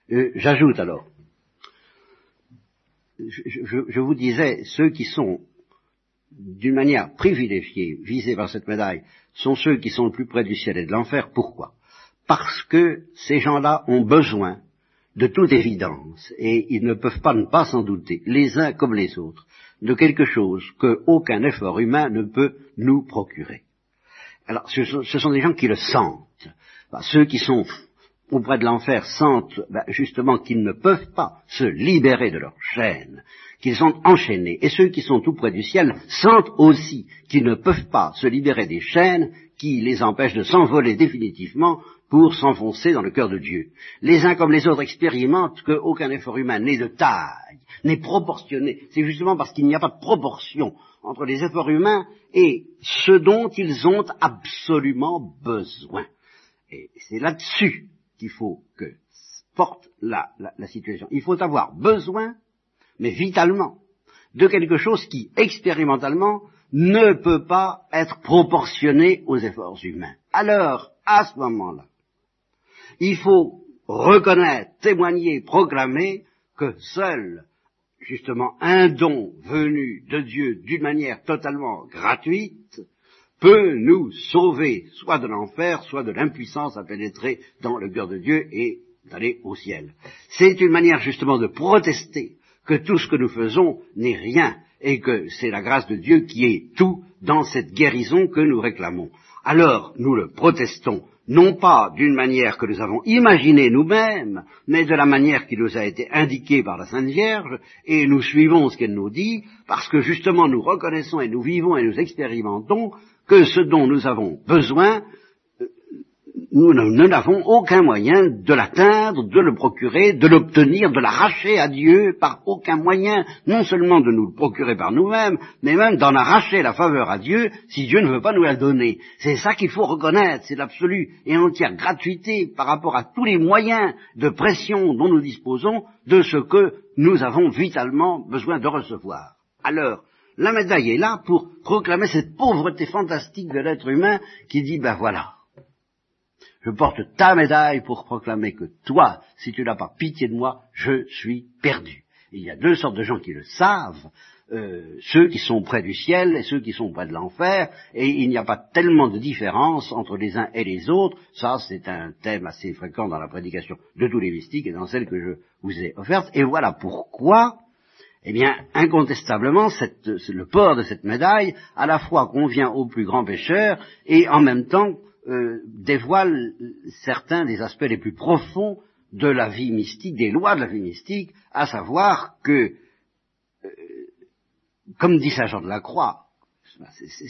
J'ajoute alors, je, vous disais, ceux qui sont d'une manière privilégiée visés par cette médaille sont ceux qui sont le plus près du ciel et de l'enfer. Pourquoi? Parce que ces gens-là ont besoin de toute évidence, et ils ne peuvent pas ne pas s'en douter, les uns comme les autres, de quelque chose qu'aucun effort humain ne peut nous procurer. Alors, ce sont, des gens qui le sentent. ceux qui sont auprès de l'enfer sentent ben, justement qu'ils ne peuvent pas se libérer de leurs chaînes, qu'ils sont enchaînés. Et ceux qui sont tout près du ciel sentent aussi qu'ils ne peuvent pas se libérer des chaînes qui les empêchent de s'envoler définitivement pour s'enfoncer dans le cœur de Dieu. Les uns comme les autres expérimentent qu'aucun effort humain n'est de taille, n'est proportionné. C'est justement parce qu'il n'y a pas de proportion entre les efforts humains et ce dont ils ont absolument besoin. Et c'est là-dessus qu'il faut que porte la, la, situation. Il faut avoir besoin, mais vitalement, de quelque chose qui, expérimentalement, ne peut pas être proportionné aux efforts humains. Alors, à ce moment-là, il faut reconnaître, témoigner, proclamer que seul, justement, un don venu de Dieu d'une manière totalement gratuite peut nous sauver soit de l'enfer, soit de l'impuissance à pénétrer dans le cœur de Dieu et d'aller au ciel. C'est une manière justement de protester que tout ce que nous faisons n'est rien et que c'est la grâce de Dieu qui est tout dans cette guérison que nous réclamons. Alors nous le protestons non pas d'une manière que nous avons imaginée nous-mêmes, mais de la manière qui nous a été indiquée par la Sainte Vierge, et nous suivons ce qu'elle nous dit, parce que justement nous reconnaissons et nous vivons et nous expérimentons que ce dont nous avons besoin, nous n'avons aucun moyen de l'atteindre, de le procurer, de l'obtenir, de l'arracher à Dieu par aucun moyen, non seulement de nous le procurer par nous-mêmes, mais même d'en arracher la faveur à Dieu si Dieu ne veut pas nous la donner. C'est ça qu'il faut reconnaître, c'est l'absolue et entière gratuité par rapport à tous les moyens de pression dont nous disposons de ce que nous avons vitalement besoin de recevoir. Alors, la médaille est là pour proclamer cette pauvreté fantastique de l'être humain qui dit, ben voilà, je porte ta médaille pour proclamer que toi, si tu n'as pas pitié de moi, je suis perdu. il y a deux sortes de gens qui le savent, euh, ceux qui sont près du ciel et ceux qui sont près de l'enfer, et il n'y a pas tellement de différence entre les uns et les autres. Ça, c'est un thème assez fréquent dans la prédication de tous les mystiques et dans celle que je vous ai offerte. Et voilà pourquoi eh bien, incontestablement, le port de cette médaille, à la fois convient aux plus grands pécheurs et en même temps euh, dévoile certains des aspects les plus profonds de la vie mystique, des lois de la vie mystique, à savoir que, euh, comme dit Saint Jean de la Croix,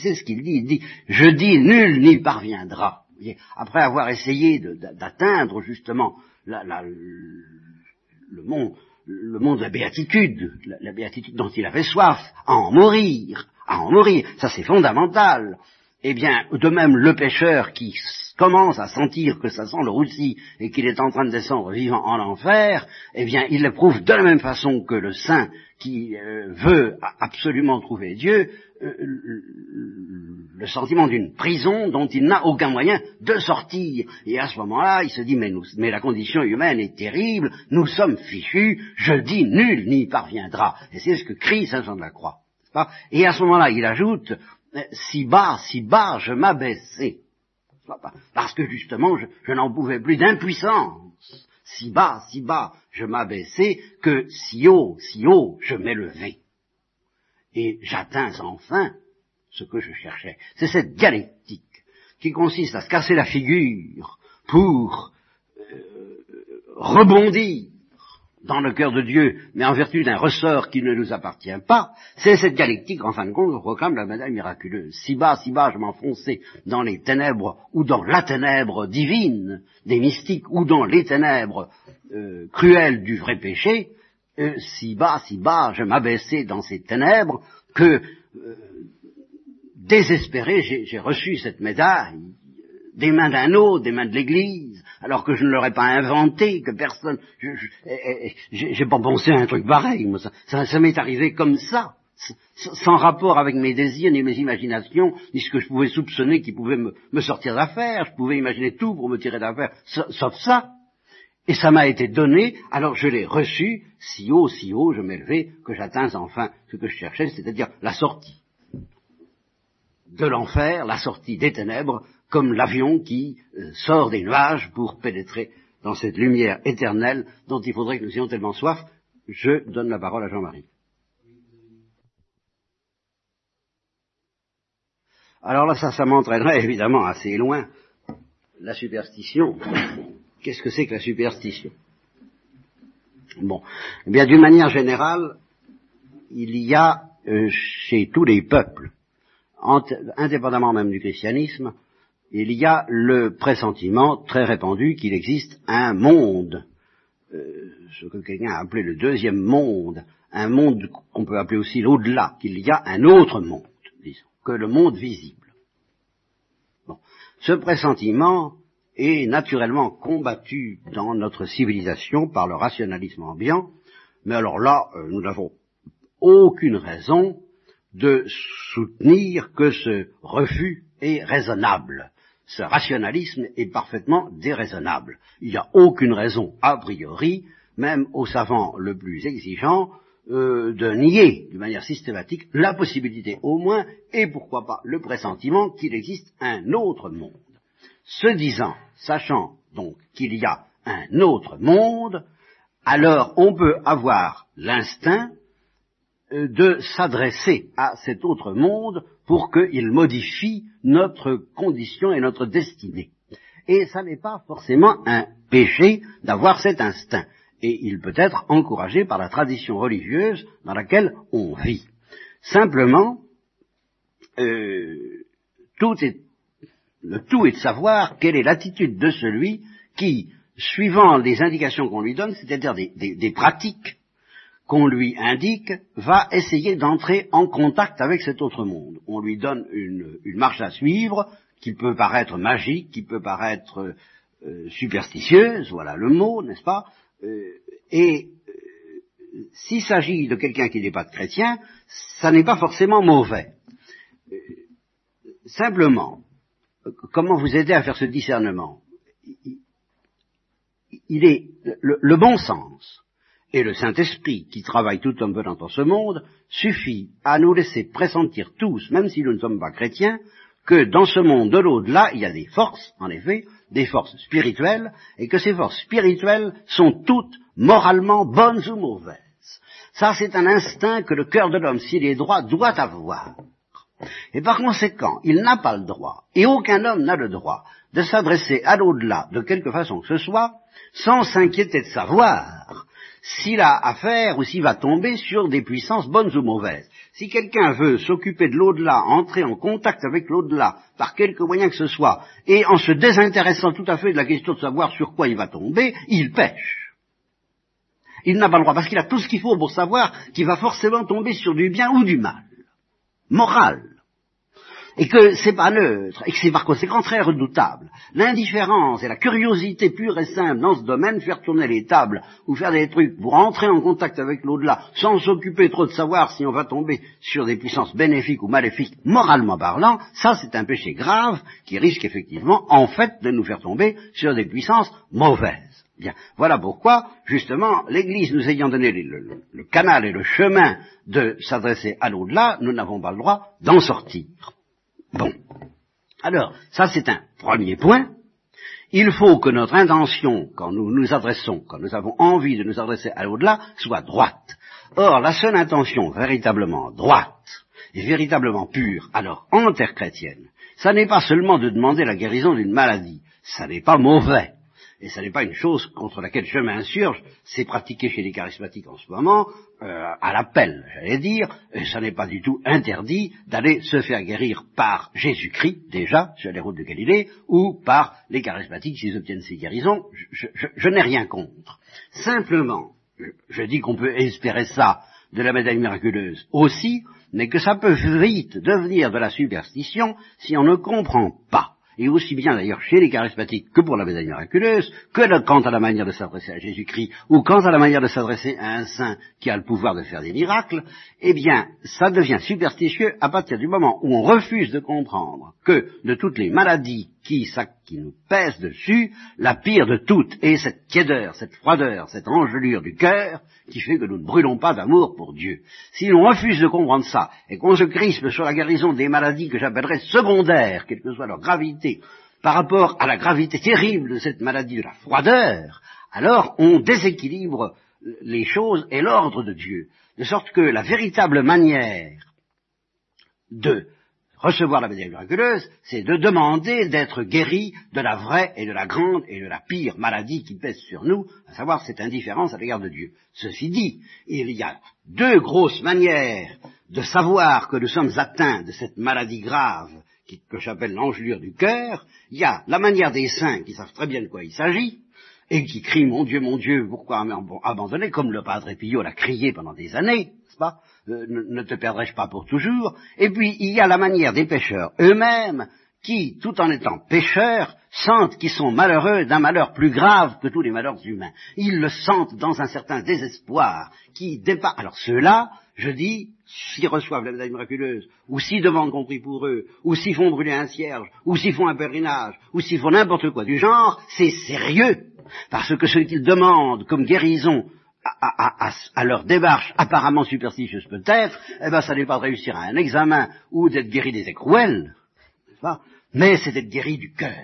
c'est ce qu'il dit, il dit, je dis nul n'y parviendra. Après avoir essayé d'atteindre justement le monde le monde de la béatitude, la, béatitude dont il avait soif, à en mourir, à en mourir, ça c'est fondamental. Eh bien, de même, le pêcheur qui commence à sentir que ça sent le roussi et qu'il est en train de descendre vivant en enfer, eh bien, il l'éprouve de la même façon que le saint qui euh, veut absolument trouver Dieu, euh, le sentiment d'une prison dont il n'a aucun moyen de sortir. Et à ce moment-là, il se dit, mais, mais la condition humaine est terrible, nous sommes fichus, je dis, nul n'y parviendra. Et c'est ce que crie Saint Jean de la Croix. Et à ce moment-là, il ajoute, si bas, si bas, je m'abaissais. Parce que justement, je, n'en pouvais plus d'impuissance. Si bas, si bas, je m'abaissais, que si haut, si haut, je m'élevais. Et j'atteins enfin ce que je cherchais. C'est cette dialectique qui consiste à se casser la figure pour euh, rebondir dans le cœur de Dieu, mais en vertu d'un ressort qui ne nous appartient pas, c'est cette dialectique, en fin de compte, que proclame la médaille miraculeuse. Si bas, si bas, je m'enfonçais dans les ténèbres, ou dans la ténèbre divine des mystiques, ou dans les ténèbres euh, cruelles du vrai péché, euh, si bas, si bas, je m'abaissais dans ces ténèbres, que désespéré, j'ai reçu cette médaille des mains d'un autre, des mains de l'Église, alors que je ne l'aurais pas inventé, que personne... J'ai pas pensé à un truc pareil, moi, ça, ça, m'est arrivé comme ça, sans rapport avec mes désirs, ni mes imaginations, ni ce que je pouvais soupçonner qui pouvait me, me sortir d'affaire, je pouvais imaginer tout pour me tirer d'affaire, sauf ça. Et ça m'a été donné, alors je l'ai reçu, si haut, si haut, je m'élevais, que j'atteins enfin ce que je cherchais, c'est-à-dire la sortie de l'enfer, la sortie des ténèbres, comme l'avion qui euh, sort des nuages pour pénétrer dans cette lumière éternelle dont il faudrait que nous ayons tellement soif. Je donne la parole à Jean-Marie. Alors là, ça, ça m'entraînerait évidemment assez loin. La superstition. Qu'est-ce que c'est que la superstition? Bon, eh bien, d'une manière générale, il y a euh, chez tous les peuples indépendamment même du christianisme, il y a le pressentiment très répandu qu'il existe un monde, euh, ce que quelqu'un a appelé le deuxième monde, un monde qu'on peut appeler aussi l'au-delà, qu'il y a un autre monde, disons, que le monde visible. Bon. Ce pressentiment est naturellement combattu dans notre civilisation par le rationalisme ambiant, mais alors là, euh, nous n'avons aucune raison de soutenir que ce refus est raisonnable. Ce rationalisme est parfaitement déraisonnable. Il n'y a aucune raison, a priori, même au savant le plus exigeant, euh, de nier d'une manière systématique la possibilité au moins, et pourquoi pas le pressentiment qu'il existe un autre monde. Se disant, sachant donc qu'il y a un autre monde, alors on peut avoir l'instinct euh, de s'adresser à cet autre monde pour qu'il modifie notre condition et notre destinée. Et ça n'est pas forcément un péché d'avoir cet instinct. Et il peut être encouragé par la tradition religieuse dans laquelle on vit. Simplement, euh, tout est, le tout est de savoir quelle est l'attitude de celui qui, suivant les indications qu'on lui donne, c'est-à-dire des, des pratiques qu'on lui indique, va essayer d'entrer en contact avec cet autre monde. On lui donne une, marche à suivre qui peut paraître magique, qui peut paraître euh, superstitieuse, voilà le mot, n'est-ce pas? Euh, Et euh, s'il s'agit de quelqu'un qui n'est pas chrétien, ça n'est pas forcément mauvais. simplement, comment vous aider à faire ce discernement? Il est le bon sens et le Saint-Esprit, qui travaille tout un peu dans ce monde, suffit à nous laisser pressentir tous, même si nous ne sommes pas chrétiens, que dans ce monde de l'au-delà, il y a des forces, en effet, des forces spirituelles, et que ces forces spirituelles sont toutes moralement bonnes ou mauvaises. Ça, c'est un instinct que le cœur de l'homme, s'il est droit, doit avoir. Et par conséquent, il n'a pas le droit, et aucun homme n'a le droit, de s'adresser à l'au-delà de quelque façon que ce soit, sans s'inquiéter de savoir s'il a affaire ou s'il va tomber sur des puissances bonnes ou mauvaises. Si quelqu'un veut s'occuper de l'au-delà, entrer en contact avec l'au-delà, par quelque moyen que ce soit, et en se désintéressant tout à fait de la question de savoir sur quoi il va tomber, il pêche. Il n'a pas le droit, parce qu'il a tout ce qu'il faut pour savoir qu'il va forcément tomber sur du bien ou du mal. Moral et que c'est pas neutre, et que c'est par conséquent très redoutable. L'indifférence et la curiosité pure et simple dans ce domaine, faire tourner les tables ou faire des trucs pour entrer en contact avec l'au-delà, sans s'occuper trop de savoir si on va tomber sur des puissances bénéfiques ou maléfiques, moralement parlant, ça c'est un péché grave qui risque effectivement, en fait, de nous faire tomber sur des puissances mauvaises. Bien, voilà pourquoi, justement, l'Église nous ayant donné le, le canal et le chemin de s'adresser à l'au-delà, nous n'avons pas le droit d'en sortir. Bon. Alors, ça c'est un premier point. Il faut que notre intention, quand nous nous adressons, quand nous avons envie de nous adresser à l'au-delà, soit droite. Or, la seule intention véritablement droite et véritablement pure, alors en terre chrétienne, ça n'est pas seulement de demander la guérison d'une maladie, ça n'est pas mauvais et ce n'est pas une chose contre laquelle je m'insurge, c'est pratiqué chez les charismatiques en ce moment, euh, à l'appel, j'allais dire, et ce n'est pas du tout interdit d'aller se faire guérir par Jésus-Christ, déjà, sur les routes de Galilée, ou par les charismatiques s'ils obtiennent ces guérisons, je, je n'ai rien contre. Simplement, je dis qu'on peut espérer ça de la médaille miraculeuse aussi, mais que ça peut vite devenir de la superstition si on ne comprend pas et aussi bien d'ailleurs chez les charismatiques que pour la médaille miraculeuse, que quant à la manière de s'adresser à Jésus-Christ, ou quant à la manière de s'adresser à un saint qui a le pouvoir de faire des miracles, eh bien, ça devient superstitieux à partir du moment où on refuse de comprendre que de toutes les maladies qui, qui nous pèsent dessus, la pire de toutes est cette tiédeur, cette froideur, cette engelure du cœur qui fait que nous ne brûlons pas d'amour pour Dieu. Si l'on refuse de comprendre ça et qu'on se crispe sur la guérison des maladies que j'appellerais secondaires, quelle que soit leur gravité, par rapport à la gravité terrible de cette maladie de la froideur, alors on déséquilibre les choses et l'ordre de Dieu, de sorte que la véritable manière de recevoir la médaille miraculeuse, c'est de demander d'être guéri de la vraie et de la grande et de la pire maladie qui pèse sur nous, à savoir cette indifférence à l'égard de Dieu. Ceci dit, il y a deux grosses manières de savoir que nous sommes atteints de cette maladie grave que j'appelle l'engelure du cœur. Il y a la manière des saints qui savent très bien de quoi il s'agit, et qui crient Mon Dieu, mon Dieu, pourquoi m'abandonner comme le Padre Pio l'a crié pendant des années, euh, ne, te perdrai-je pas pour toujours Et puis il y a la manière des pécheurs eux-mêmes qui, tout en étant pécheurs, sentent qu'ils sont malheureux d'un malheur plus grave que tous les malheurs humains. Ils le sentent dans un certain désespoir qui dépasse. Alors ceux-là, je dis, s'ils reçoivent la médaille miraculeuse, ou s'ils demandent compris pour eux, ou s'ils font brûler un cierge, ou s'ils font un pèlerinage, ou s'ils font n'importe quoi du genre, c'est sérieux. Parce que ce qu'ils demandent comme guérison à, leur démarche apparemment superstitieuse peut-être, eh ben ça n'est pas de réussir à un examen ou d'être guéri des écrouelles, mais c'est d'être guéri du cœur.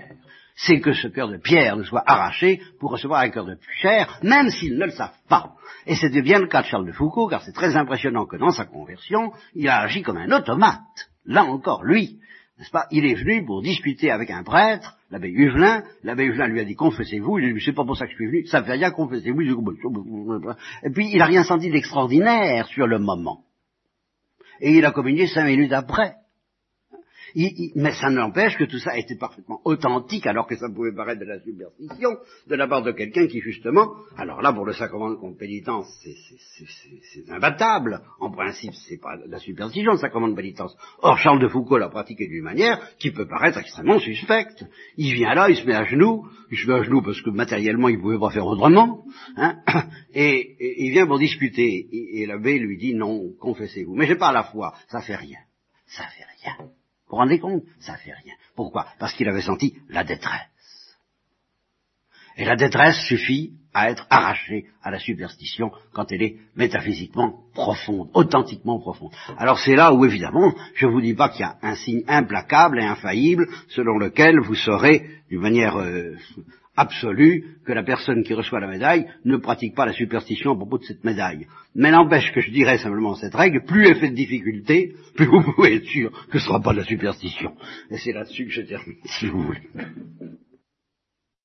C'est que ce cœur de pierre ne soit arraché pour recevoir un cœur de chair, même s'ils ne le savent pas. Et c'était bien le cas de Charles de Foucault, car c'est très impressionnant que dans sa conversion, il a agi comme un automate. Là encore, lui, n'est-ce pas? Il est venu pour discuter avec un prêtre, l'abbé Huvelin. L'abbé Huvelin lui a dit confessez-vous. Il a dit c'est pas pour ça que je suis venu. Ça fait rien, confessez-vous. Et puis il n'a rien senti d'extraordinaire sur le moment. Et il a communié cinq minutes après mais ça n'empêche que tout ça était parfaitement authentique, alors que ça pouvait paraître de la superstition, de la part de quelqu'un qui, justement, alors là, pour le sacrement de compétence, c'est imbattable. En principe, c'est pas la superstition, le sacrement de pénitence. Or, Charles de Foucault l'a pratiqué d'une manière qui peut paraître extrêmement suspecte. Il vient là, il se met à genoux, il se met à genoux parce que matériellement, il pouvait pas faire autrement, hein, et, il vient pour discuter. Et, et l'abbé lui dit, non, confessez-vous. Mais j'ai pas la foi, ça fait rien. Ça fait rien. Vous vous rendez compte? Ça fait rien. Pourquoi? Parce qu'il avait senti la détresse. Et la détresse suffit à être arrachée à la superstition quand elle est métaphysiquement profonde, authentiquement profonde. Alors c'est là où évidemment, je ne vous dis pas qu'il y a un signe implacable et infaillible selon lequel vous saurez d'une manière euh, absolue que la personne qui reçoit la médaille ne pratique pas la superstition à propos de cette médaille. Mais n'empêche que je dirais simplement cette règle, plus elle fait de difficultés, plus vous pouvez être sûr que ce ne sera pas de la superstition. Et c'est là-dessus que je termine, si vous voulez.